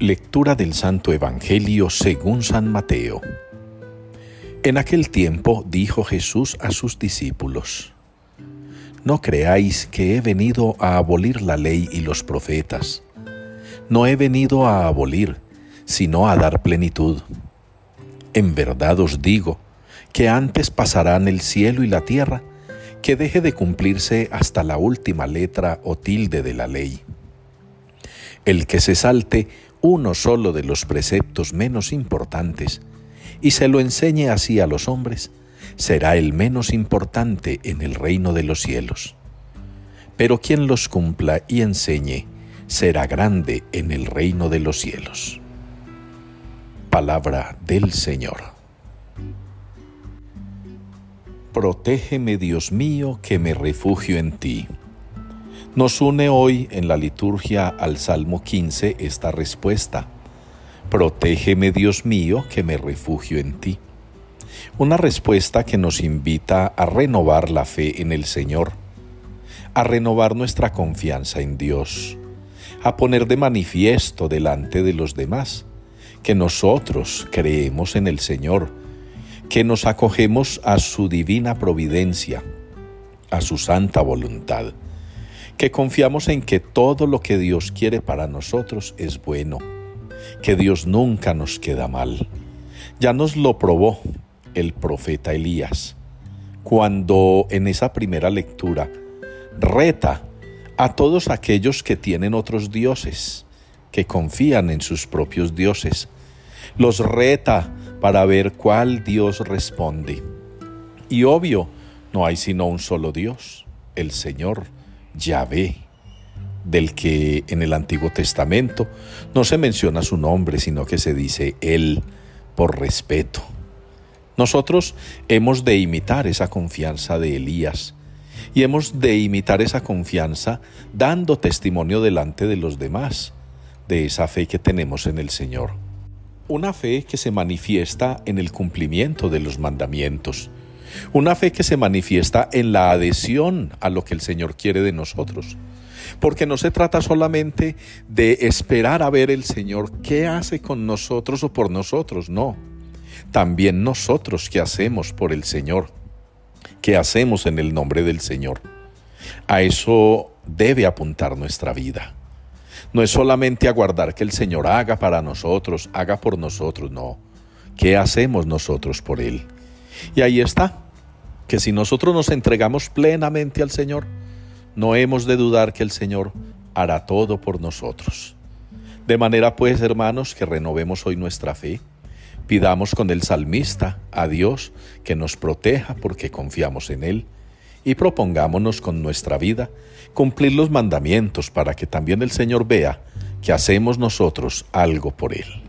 Lectura del Santo Evangelio según San Mateo. En aquel tiempo dijo Jesús a sus discípulos, No creáis que he venido a abolir la ley y los profetas. No he venido a abolir, sino a dar plenitud. En verdad os digo que antes pasarán el cielo y la tierra, que deje de cumplirse hasta la última letra o tilde de la ley. El que se salte uno solo de los preceptos menos importantes y se lo enseñe así a los hombres, será el menos importante en el reino de los cielos. Pero quien los cumpla y enseñe, será grande en el reino de los cielos. Palabra del Señor. Protégeme, Dios mío, que me refugio en ti. Nos une hoy en la liturgia al Salmo 15 esta respuesta. Protégeme, Dios mío, que me refugio en ti. Una respuesta que nos invita a renovar la fe en el Señor, a renovar nuestra confianza en Dios, a poner de manifiesto delante de los demás que nosotros creemos en el Señor, que nos acogemos a su divina providencia, a su santa voluntad, que confiamos en que todo lo que Dios quiere para nosotros es bueno, que Dios nunca nos queda mal. Ya nos lo probó el profeta Elías, cuando en esa primera lectura reta a todos aquellos que tienen otros dioses, que confían en sus propios dioses, los reta para ver cuál Dios responde. Y obvio, no hay sino un solo Dios, el Señor Yahvé, del que en el Antiguo Testamento no se menciona su nombre, sino que se dice Él por respeto. Nosotros hemos de imitar esa confianza de Elías y hemos de imitar esa confianza dando testimonio delante de los demás de esa fe que tenemos en el Señor. Una fe que se manifiesta en el cumplimiento de los mandamientos. Una fe que se manifiesta en la adhesión a lo que el Señor quiere de nosotros. Porque no se trata solamente de esperar a ver el Señor qué hace con nosotros o por nosotros, no. También nosotros qué hacemos por el Señor, qué hacemos en el nombre del Señor. A eso debe apuntar nuestra vida. No es solamente aguardar que el Señor haga para nosotros, haga por nosotros, no. ¿Qué hacemos nosotros por Él? Y ahí está, que si nosotros nos entregamos plenamente al Señor, no hemos de dudar que el Señor hará todo por nosotros. De manera pues, hermanos, que renovemos hoy nuestra fe, pidamos con el salmista a Dios que nos proteja porque confiamos en Él y propongámonos con nuestra vida cumplir los mandamientos para que también el Señor vea que hacemos nosotros algo por Él.